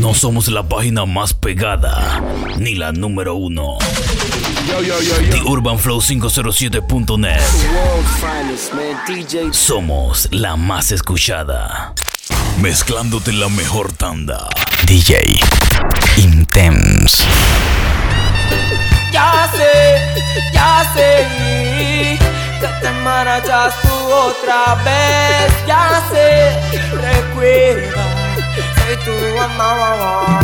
No somos la página más pegada, ni la número uno. The Urban Flow 507.net. Somos la más escuchada. Mezclándote la mejor tanda. DJ Intense. Ya sé, ya sé que te marchas tú otra vez. Ya sé, recuerda, soy tu mamá.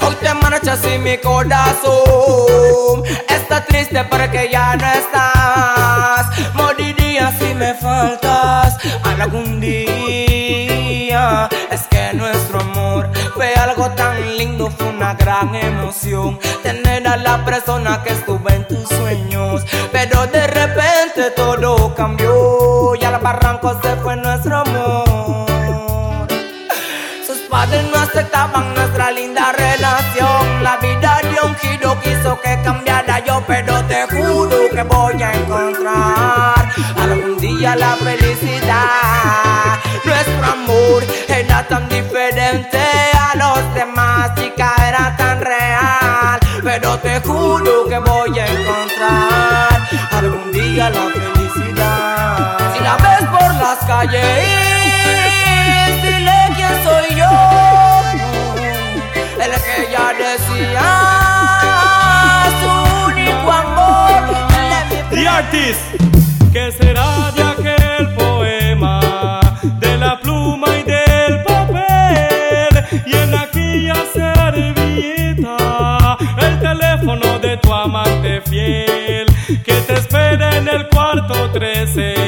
Hoy te marchas y mi corazón está triste porque ya no estás. Moriría si me faltas algún día. Es que nuestro amor fue algo tan lindo, fue una gran emoción. Tener a la persona que estuvo en tus sueños. Pero de repente todo cambió y al barranco se fue nuestro amor. Padres no aceptaban nuestra linda relación. La vida dio un giro, quiso que cambiara yo, pero te juro que voy a encontrar algún día la felicidad. Nuestro amor era tan diferente a los demás, chica, era tan real. Pero te juro que voy a encontrar algún día la felicidad. Si la ves por las calles, soy yo. El que ya decía su único amor. The Artist, ¿qué será de aquel poema? De la pluma y del papel y en aquella servilleta el teléfono de tu amante fiel que te espera en el cuarto 13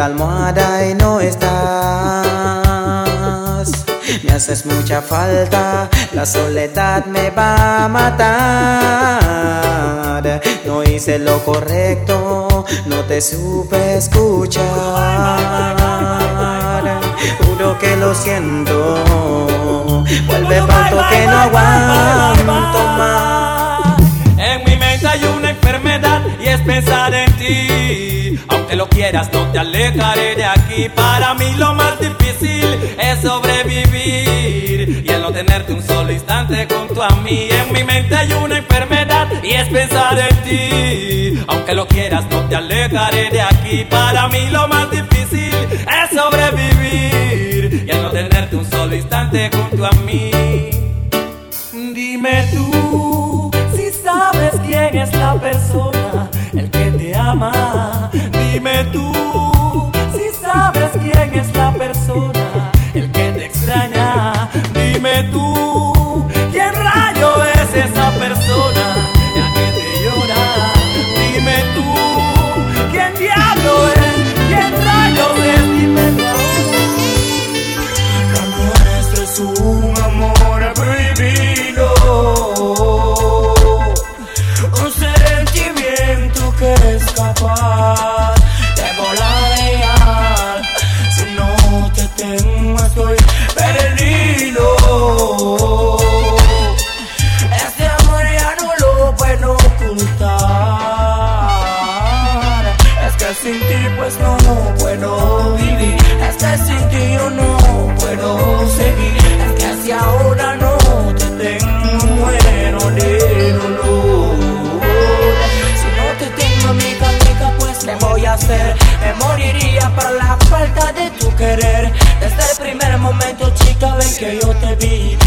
la almohada y no estás. Me haces mucha falta, la soledad me va a matar. No hice lo correcto, no te supe escuchar. Juro que lo siento, vuelve pronto que no aguanto más. En mi mente hay una enfermedad y es pensar en Aunque lo quieras, no te alejaré de aquí. Para mí lo más difícil es sobrevivir y el no tenerte un solo instante junto a mí. En mi mente hay una enfermedad y es pensar en ti. Aunque lo quieras, no te alejaré de aquí. Para mí lo más difícil es sobrevivir y el no tenerte un solo instante junto a mí. Dime tú si sabes quién es la persona, el que te ama. Dime tú si sabes quién es la persona, el que te extraña. Dime tú quién rayo es esa persona, querer. Desde el primer momento, chica, ven que yo te vi.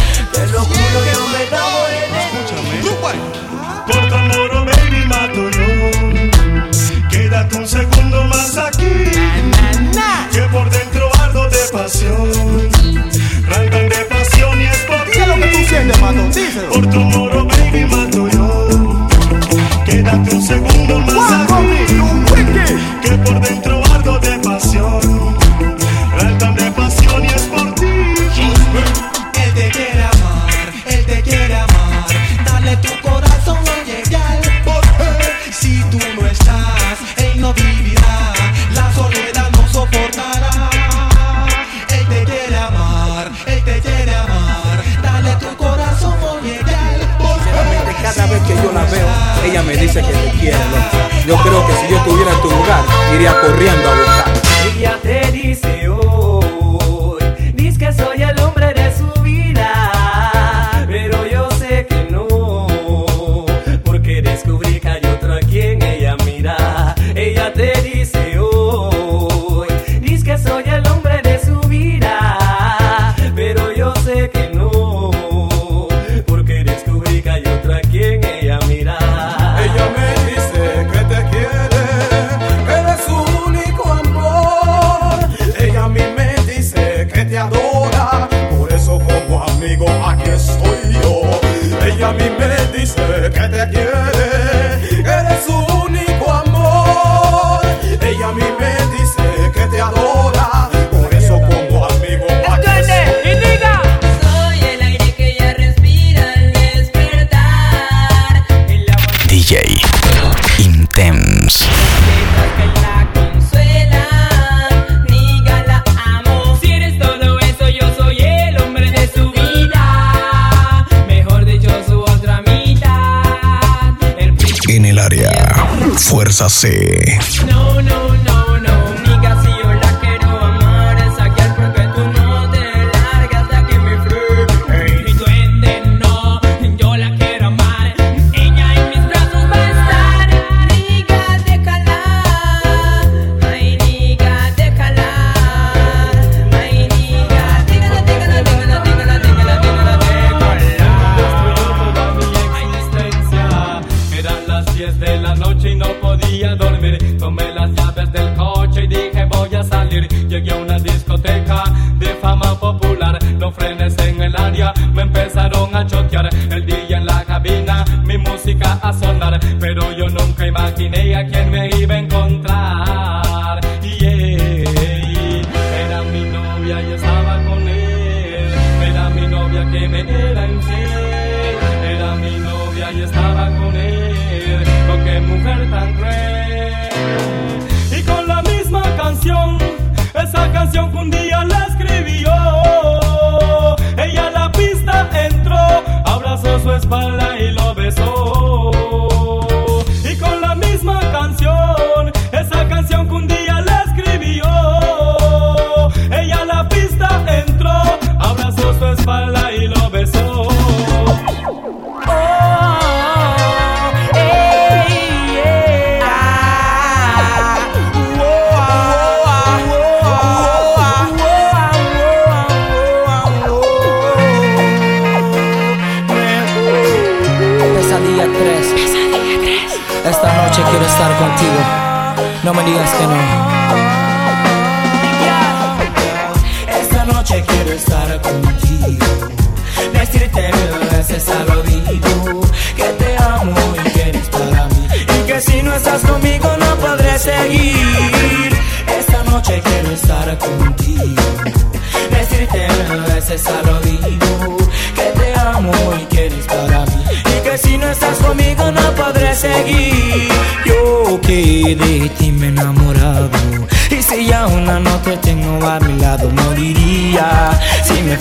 was my life.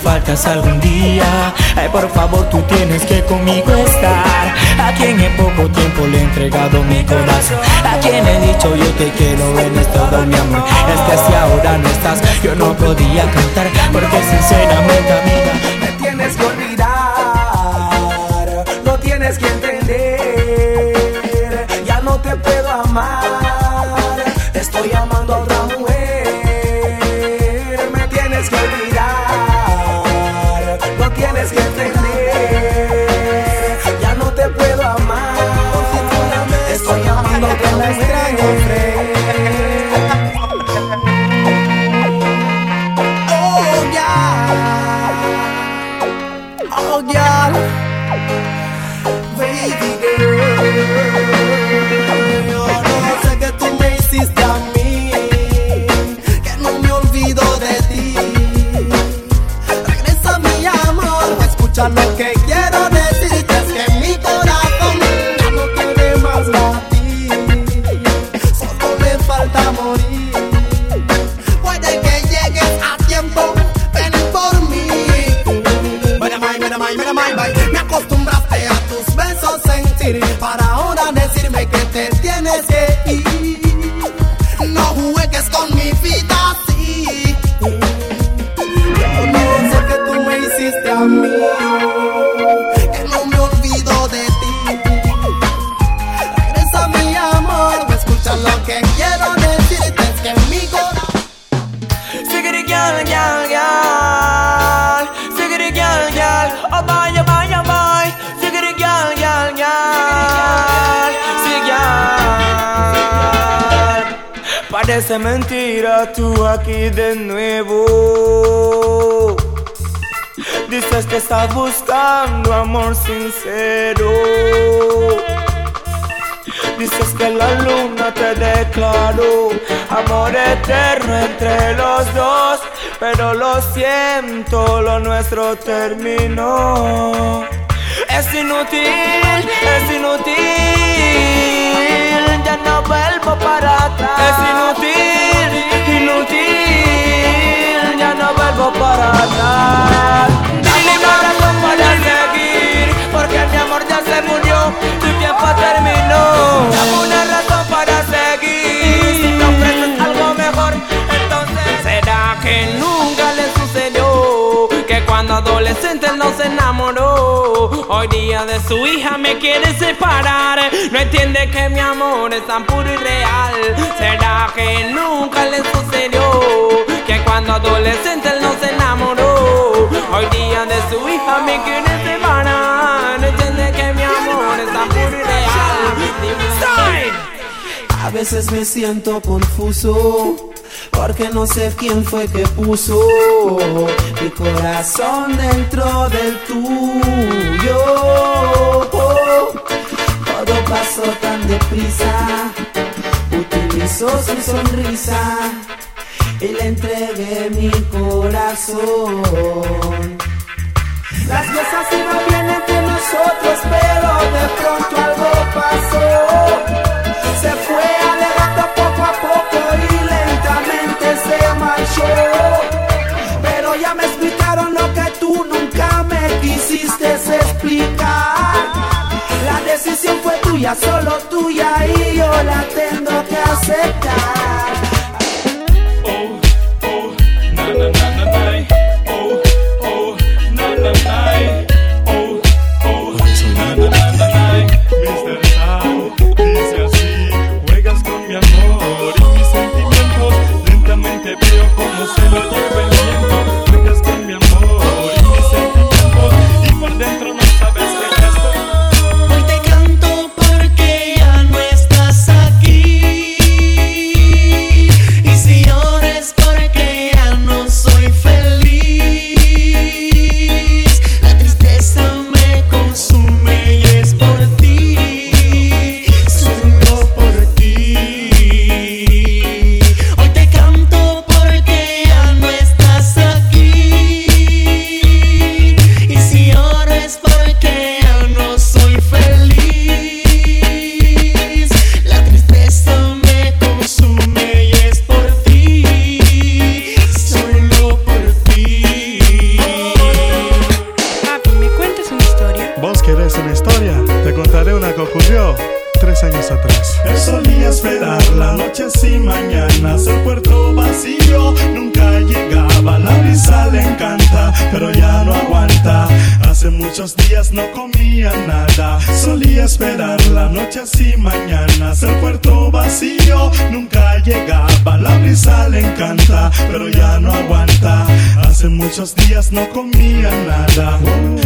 faltas algún día. Ay, por favor, tú tienes que conmigo estar. A quien en poco tiempo le he entregado mi corazón. A quien he dicho yo te quiero, eres todo mi amor Es que si ahora no estás, yo no podía cantar Porque sinceramente, amiga amor eterno entre los dos, pero lo siento, lo nuestro terminó. Es inútil, es inútil, ya no vuelvo para atrás. Es inútil, inútil, ya no vuelvo para atrás. Dame una razón para seguir, porque mi amor ya se murió, tu tiempo terminó. Dame una razón para seguir, entonces será que nunca le sucedió que cuando adolescente no se enamoró. Hoy día de su hija me quiere separar. No entiende que mi amor es tan puro y real. Será que nunca le sucedió que cuando adolescente no se enamoró. Hoy día de su hija me quiere separar. No entiende que mi amor es tan puro y real. Dime. A veces me siento confuso porque no sé quién fue que puso mi corazón dentro del tuyo. Todo pasó tan deprisa, utilizó su sonrisa y le entregué mi corazón. Las cosas iban bien entre nosotros, pero de pronto algo pasó. Tuya, solo tuya y yo la tengo que aceptar.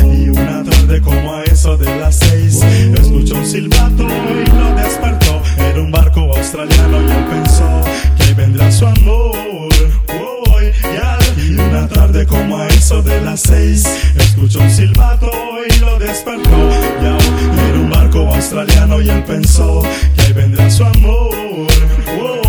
Y una tarde como a eso de las seis, escuchó un silbato y lo despertó. Era un barco australiano y él pensó que vendrá su amor. Y una tarde como a eso de las seis, escuchó un silbato y lo despertó. Ya, era un barco australiano y él pensó que vendrá su amor. Uy.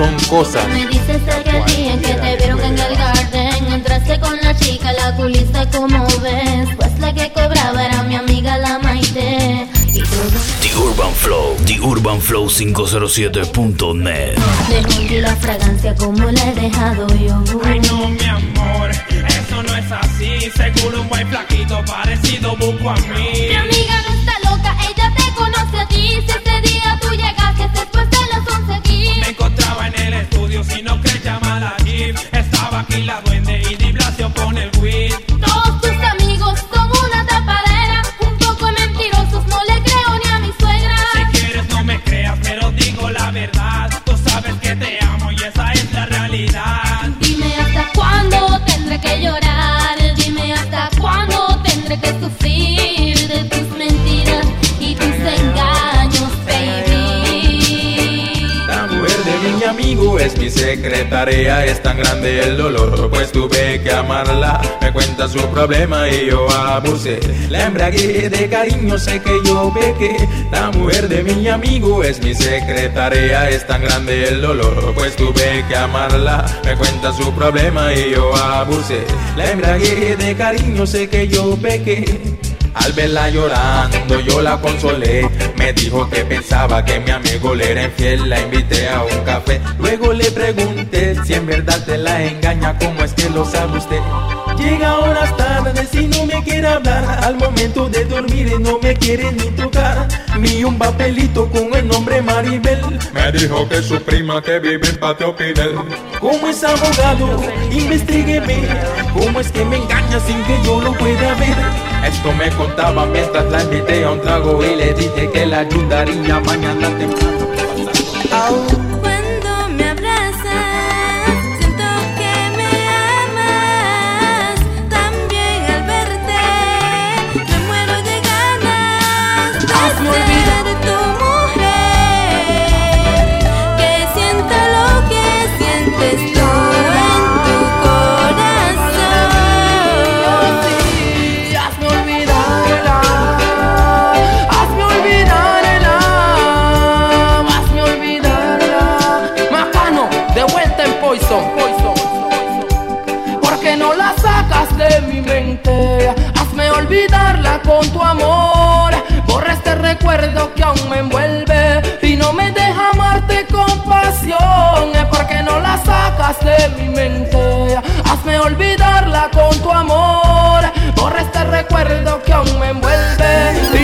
Son cosas. Me dices aquel día en que te vieron en el garden. Entraste con la chica, la culista como ves. Pues la que cobraba era mi amiga la Maite. Y todo The Urban Flow, The Urban Flow 507.net. dejó en la fragancia como la he dejado yo. Ay no mi amor, eso no es así. Seguro un buen flaquito parecido busco a mí. Mi amiga no está loca, ella te conoce a ti. Si encontraba en el estudio, si no crees llama a la Jeep Estaba aquí la duende y Di Blasio con el weed mi amigo es mi secretaria, es tan grande el dolor, pues tuve que amarla. Me cuenta su problema y yo abusé. La embragué de cariño, sé que yo pequé. La mujer de mi amigo es mi secretaria, es tan grande el dolor, pues tuve que amarla. Me cuenta su problema y yo abusé. La embragué de cariño, sé que yo pequé. Al verla llorando yo la consolé. Me dijo que pensaba que mi amigo le era infiel. La invité a un café. Luego le pregunté si en verdad te la engaña. ¿Cómo es que lo sabe usted? Llega horas tardes y no me quiere hablar. Al momento de dormir no me quiere ni tocar. Ni un papelito con el nombre Maribel. Me dijo que su prima que vive en Patio Pinel Como es abogado, investigueme. ¿Cómo es que me engaña sin que yo lo pueda ver? Esto me contaba mientras la invité a un trago Y le dije que la ayudaría mañana temprano recuerdo que aún me envuelve y no me deja amarte con pasión. Porque no la sacas de mi mente, hazme olvidarla con tu amor. Borra este recuerdo que aún me envuelve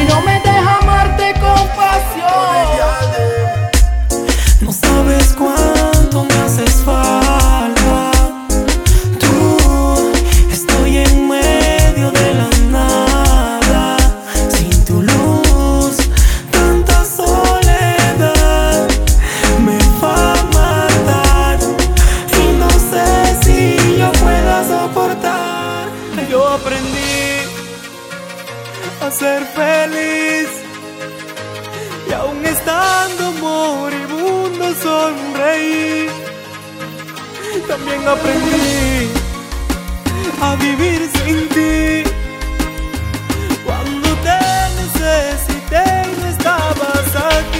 ser feliz. Y aún estando moribundo sonreí. También aprendí a vivir sin ti. Cuando te necesité y no estabas aquí.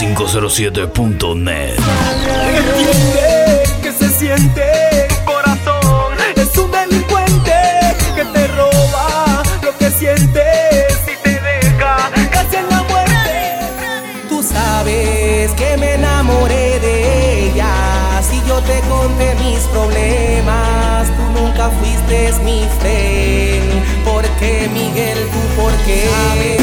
507.net. que se siente corazón. Es un delincuente que te roba lo que sientes y te deja casi en la muerte. Tú sabes que me enamoré de ella. Si yo te conté mis problemas, tú nunca fuiste mi fe. Porque Miguel, tú porque. Sabes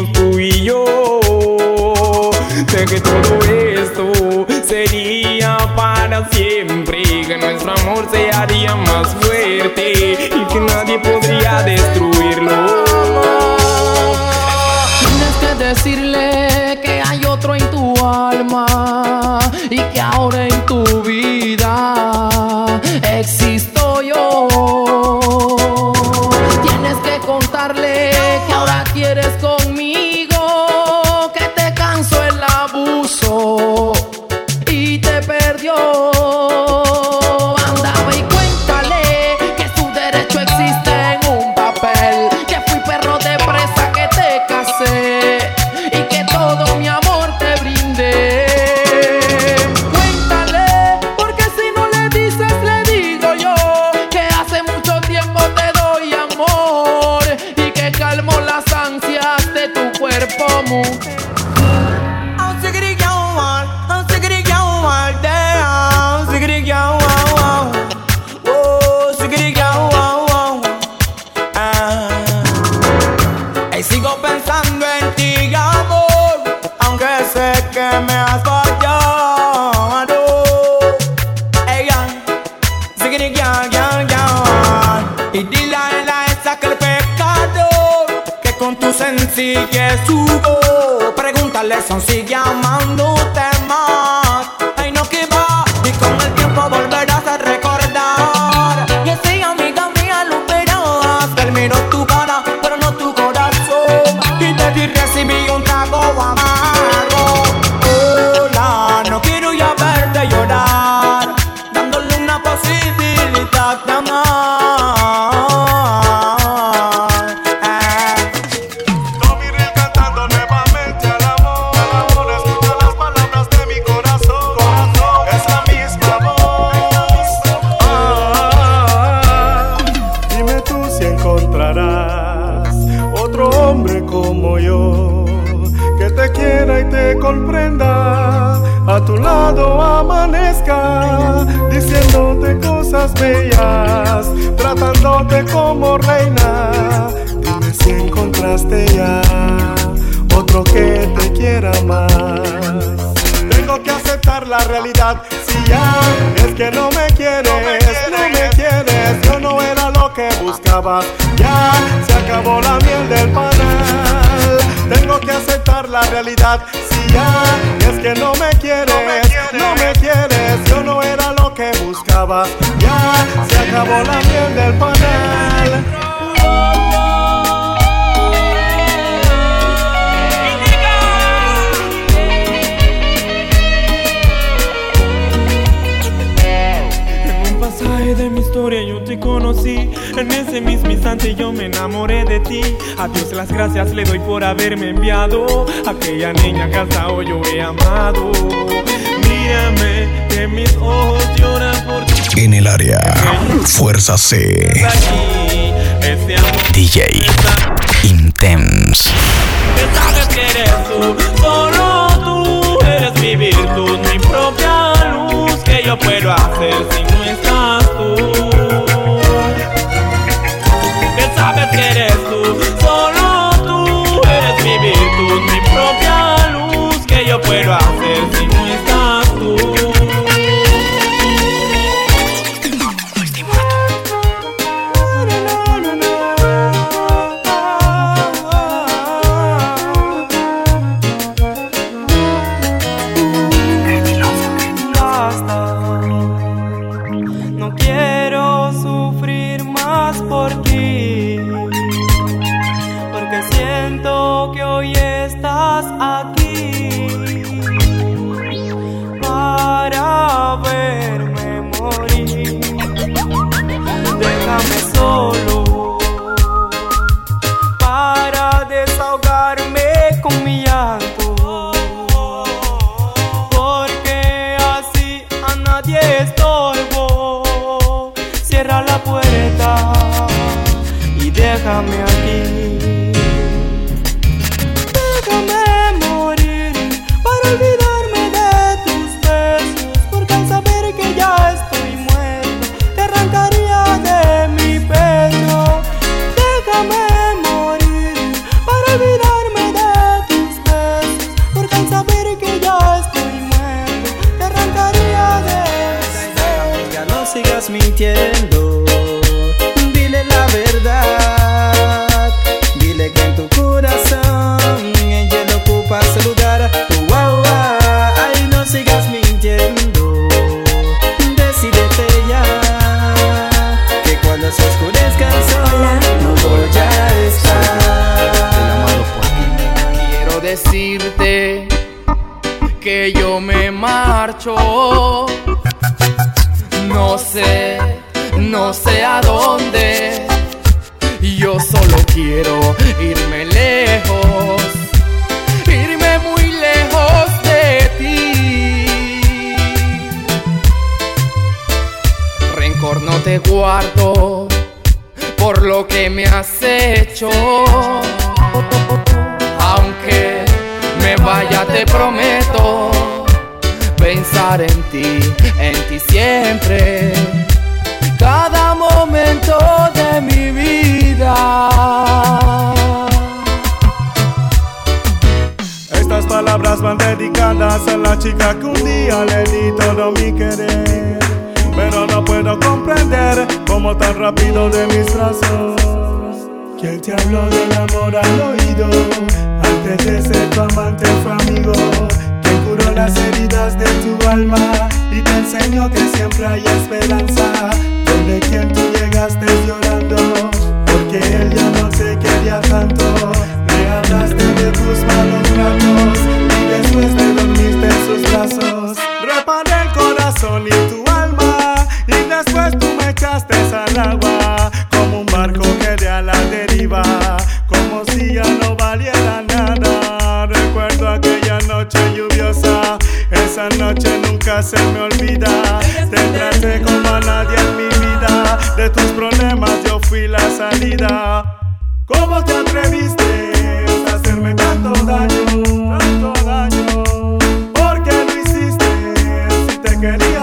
vivimos tú y yo, de que todo esto sería para siempre, que nuestro amor se haría más fuerte y que nadie podría destruir. diciéndote cosas bellas, tratándote como reina. Dime si encontraste ya otro que te quiera más. Tengo que aceptar la realidad, si ya es que no me quieres, no me quieres, yo no era lo que buscabas. Ya se acabó la miel del panal. Tengo que aceptar la realidad. Si ya es que no me quieres, no me quieres, yo no era lo que buscaba. Ya se acabó la miel del panel. En un pasaje de mi historia yo te conocí. En ese mismo instante yo me enamoré de ti. A Dios las gracias le doy por haberme enviado. Aquella niña que hasta hoy yo he amado. Mírame que mis ojos lloran por ti. En el área, Fuerza C. aquí Ese amor DJ Intense. que sabes que eres tú Solo tú mi virtud Mi propia luz que yo puedo hacer si no estás tú. Que sabes que eres tú, solo tú eres mi virtud, mi propia luz que yo puedo hacer solo quiero irme lejos, irme muy lejos de ti. Rencor no te guardo por lo que me has hecho. Aunque me vaya, te prometo pensar en ti, en ti siempre. Momento de mi vida. Estas palabras van dedicadas a la chica que un día le di todo mi querer. Pero no puedo comprender cómo tan rápido de mis brazos. ¿Quién te habló del amor al oído? Antes de ser tu amante fue amigo. Que curó las heridas de tu alma y te enseñó que siempre hay esperanza. Donde quien tú llegaste llorando, porque él ya no te quería tanto. Me hablaste de tus malos ratos y después te dormiste en sus brazos. Reparé el corazón y tu alma y después tú me echaste al agua como un barco que de a la deriva, como si ya no valiera nada. Recuerdo aquella noche lluviosa, esa noche nunca se me olvida. Te traté como a nadie en mi vida, de tus problemas yo fui la salida. ¿Cómo te atreviste a hacerme tanto daño, tanto daño? ¿Por qué lo hiciste si te quería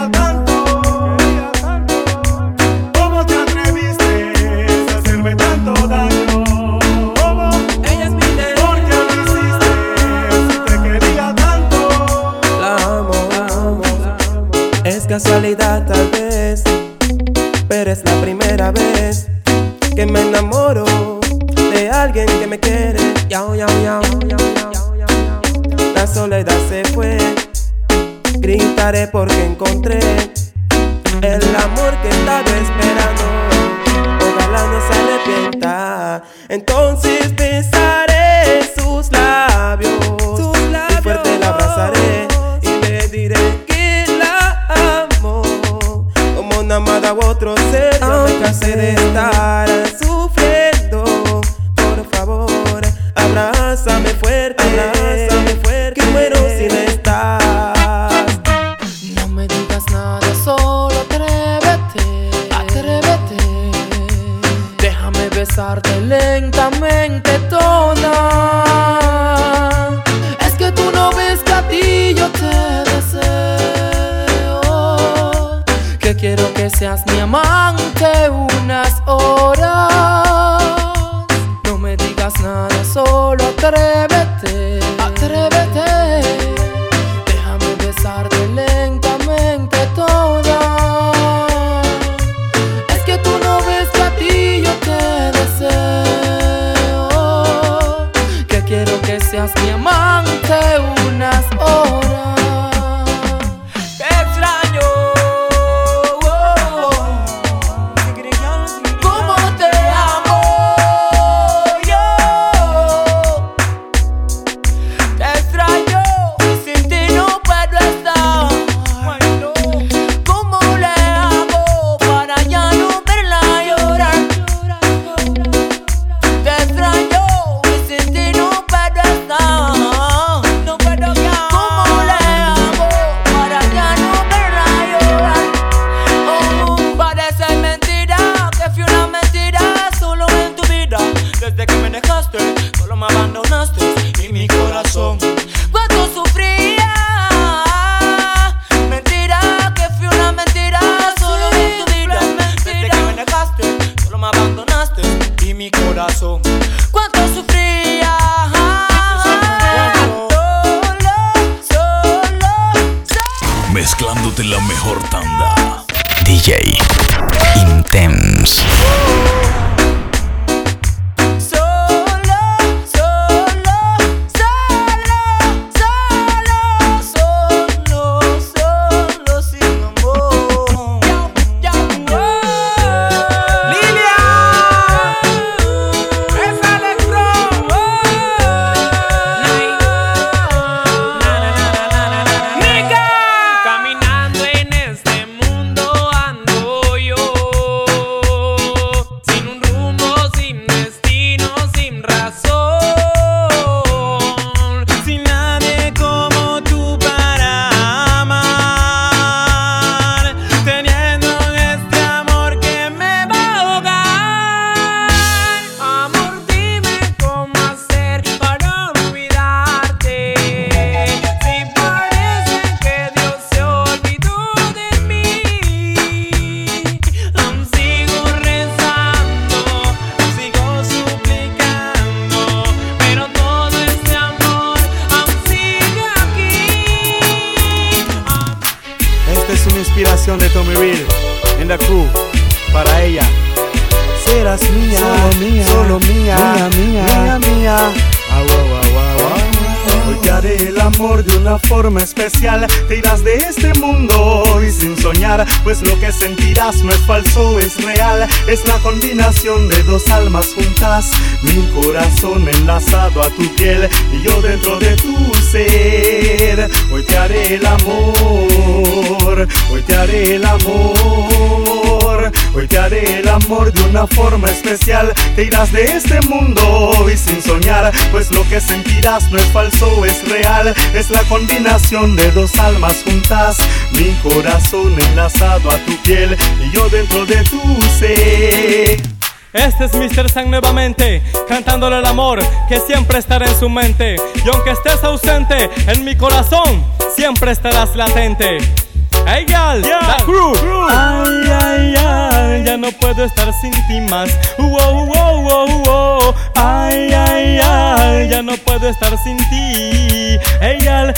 no es falso, es real. Es la combinación de dos almas juntas. Mi corazón enlazado a tu piel y yo dentro de tu ser. Hoy te haré el amor, hoy te haré el amor, hoy te haré el amor de una forma especial. Te irás de este mundo y sin soñar, pues lo que sentirás no es falso, es real. Es la combinación de dos almas juntas. Mi corazón enlazado a tu piel y yo dentro de tu ser. Este es Mr. Sang nuevamente, cantándole el amor que siempre estará en su mente. Y aunque estés ausente, en mi corazón siempre estarás latente. Hey girl, yeah. la crew. crew. Ay, ay, puedo estar sin ti más. Wow, wow, wow, wow. Ay, ay, ay, ya no puedo estar sin ti. Ey, al.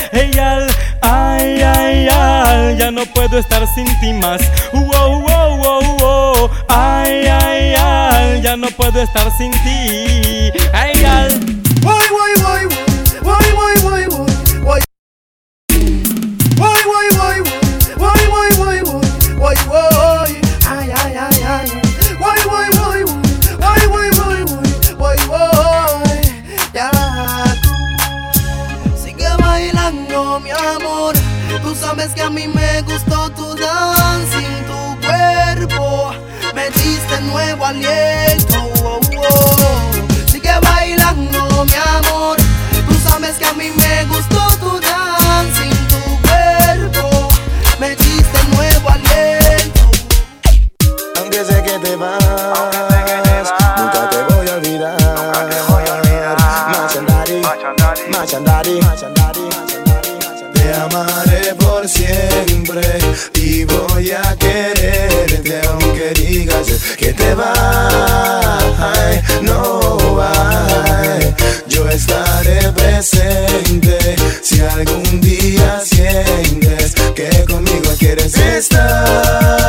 Ay, ay, ay, ya no puedo estar sin ti más. Wow, wow, wow, wow. Ay, ay, ay, ya no puedo estar sin ti. Ey, al. Why, why, why, why, why, why, why, why, why, why, why, why, why, why, why, sabes que a mí me gustó tu dancing, tu cuerpo. Me diste nuevo aliento. Oh, hay, no hay. Yo estaré presente si algún día sientes que conmigo quieres estar.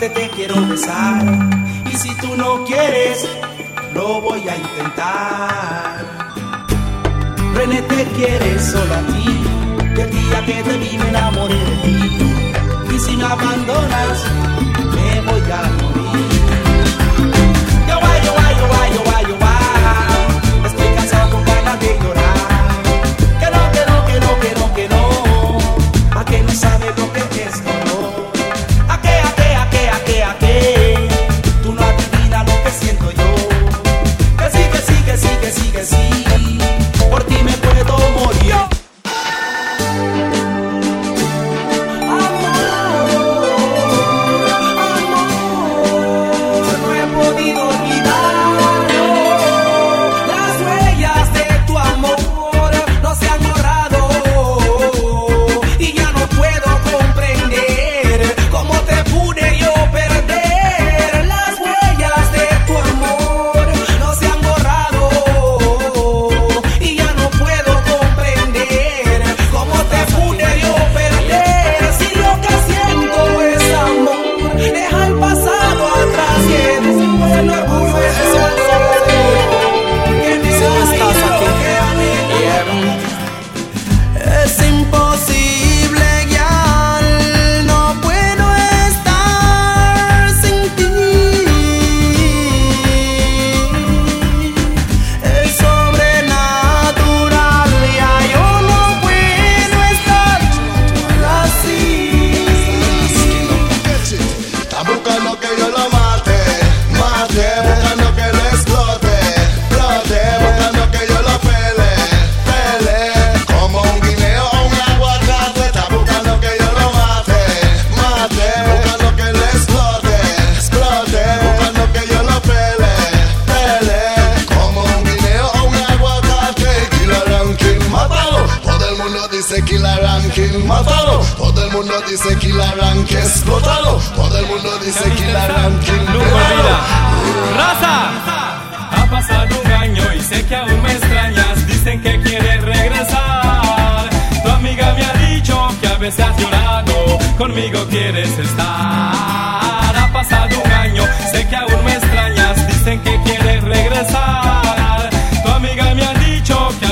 solamente te quiero besar. Y si tú no quieres, lo voy a intentar. René te quiere solo a ti.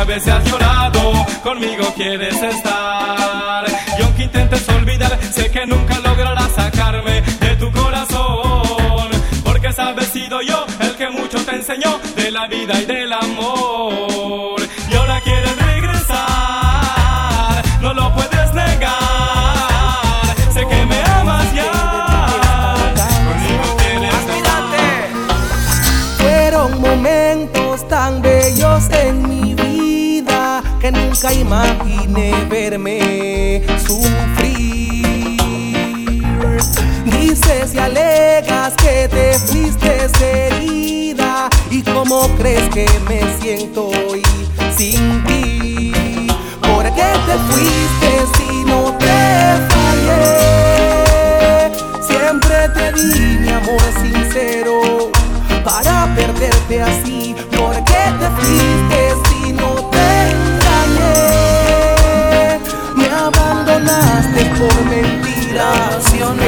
Veces has llorado. Conmigo quieres estar. Y aunque intentes olvidar, sé que nunca lograrás sacarme de tu corazón. Porque sabes, sido yo el que mucho te enseñó de la vida y del amor. Nunca imaginé verme sufrir. Dices y alegas que te fuiste herida y cómo crees que me siento hoy sin ti. ¿Por qué te fuiste si no te fallé? Siempre te di mi amor sincero para perderte así. ¿Por qué te fuiste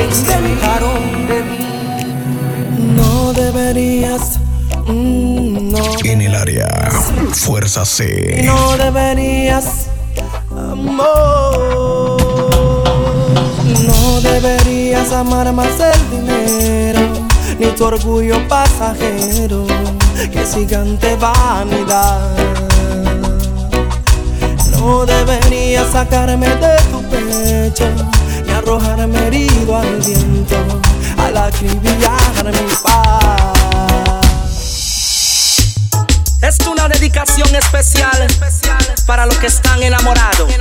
inventaron de mí. No deberías, mm, no, En el área, Fuerza C. no deberías, amor. No deberías amar más el dinero, ni tu orgullo pasajero, que gigante vanidad. No deberías sacarme de tu pecho, Es una dedicación especial para los que están enamorados.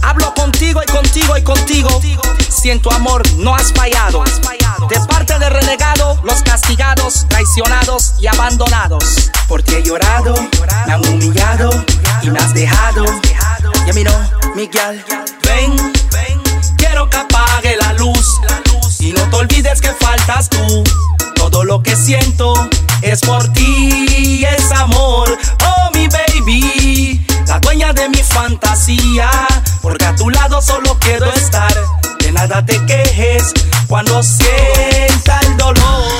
Hablo contigo y contigo y contigo. Si en tu amor no has fallado. De parte de renegado, los castigados, traicionados y abandonados. Porque he llorado, me han humillado y me has dejado. Ya miro, Miguel, ven, que apague la luz. Y no te olvides que faltas tú. Todo lo que siento es por ti, es amor. Oh, mi baby, la dueña de mi fantasía. Porque a tu lado solo quiero estar. De nada te quejes cuando sienta el dolor.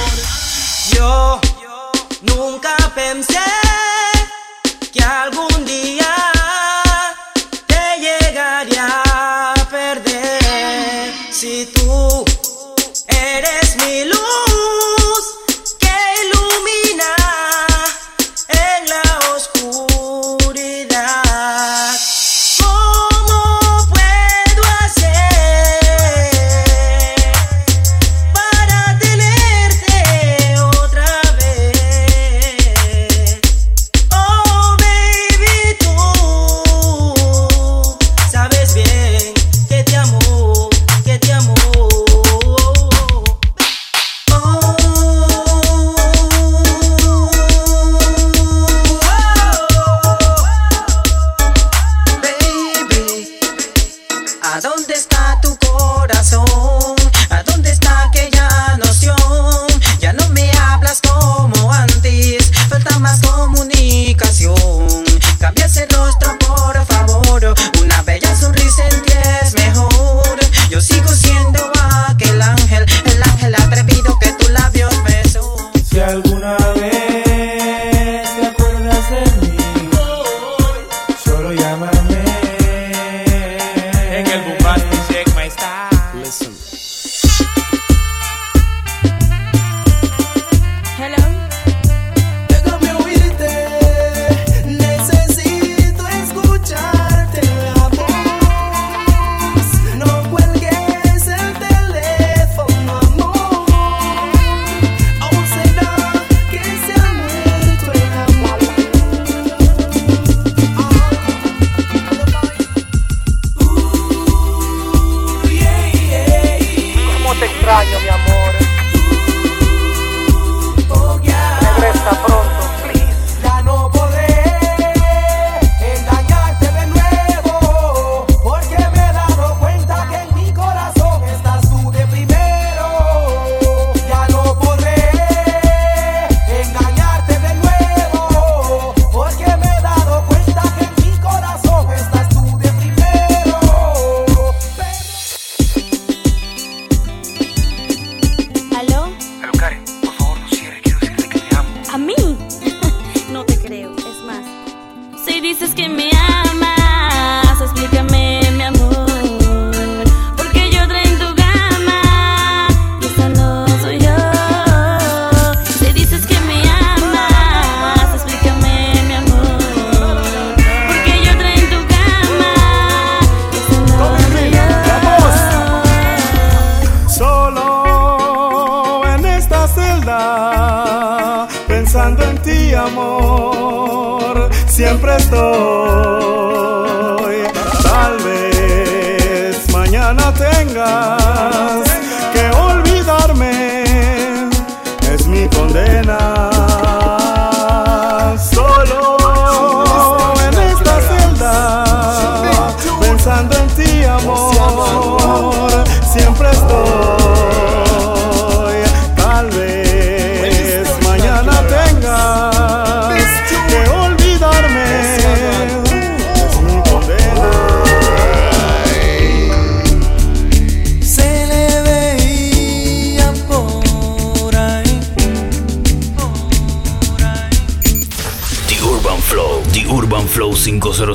Yo nunca pensé que algún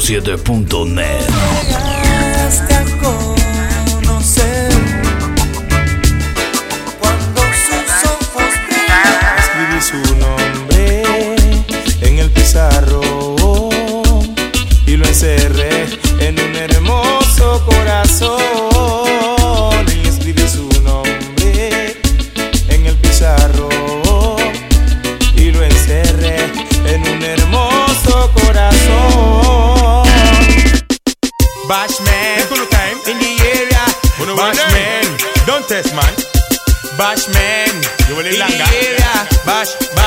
507.net.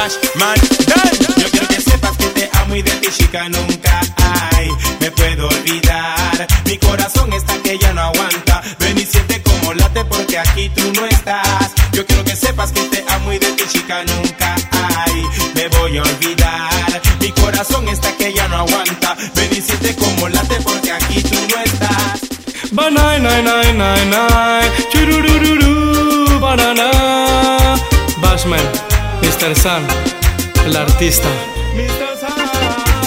Yo quiero que sepas que te amo y de ti chica nunca hay. Me puedo olvidar. Mi corazón está que ya no aguanta. Ven y siente como late porque aquí tú no estás. Yo quiero que sepas que te amo y de ti chica nunca hay. Me voy a olvidar. Mi corazón está que ya no aguanta. Ven y siente como late porque aquí tú no estás. Banai, nai, nai, nai, El artista.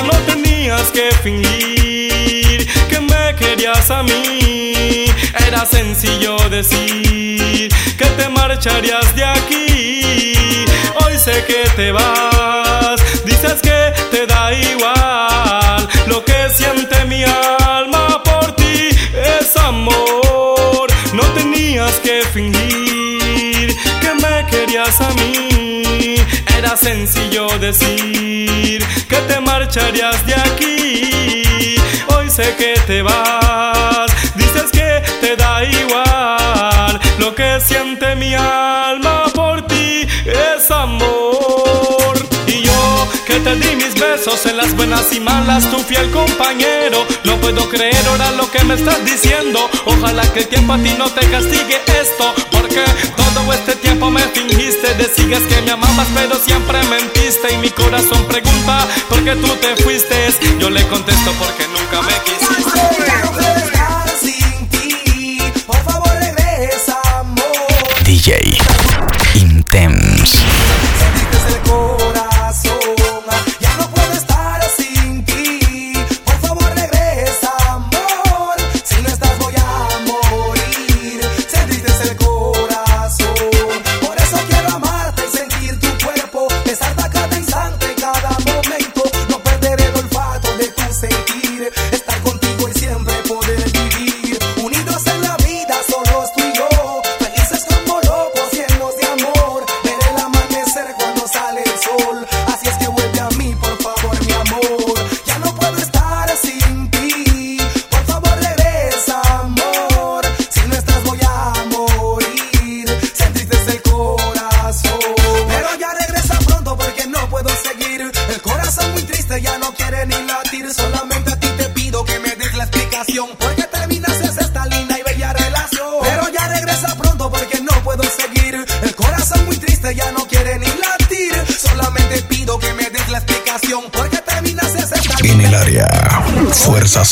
No tenías que fingir que me querías a mí. Era sencillo decir que te marcharías de aquí. Hoy sé que te vas, dices que te da igual. Lo que siente mi alma por ti es amor. No tenías que fingir que me querías a mí. Era sencillo decir que te marcharías de aquí. Hoy sé que te vas, dices que te da igual. Lo que siente mi alma por ti es amor. Y yo que te di mis en las buenas y malas, tu fiel compañero. No puedo creer ahora lo que me estás diciendo. Ojalá que el tiempo a ti no te castigue esto. Porque todo este tiempo me fingiste. Decías que me amabas, pero siempre mentiste. Y mi corazón pregunta por qué tú te fuiste. Yo le contesto porque nunca me quisiste.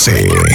La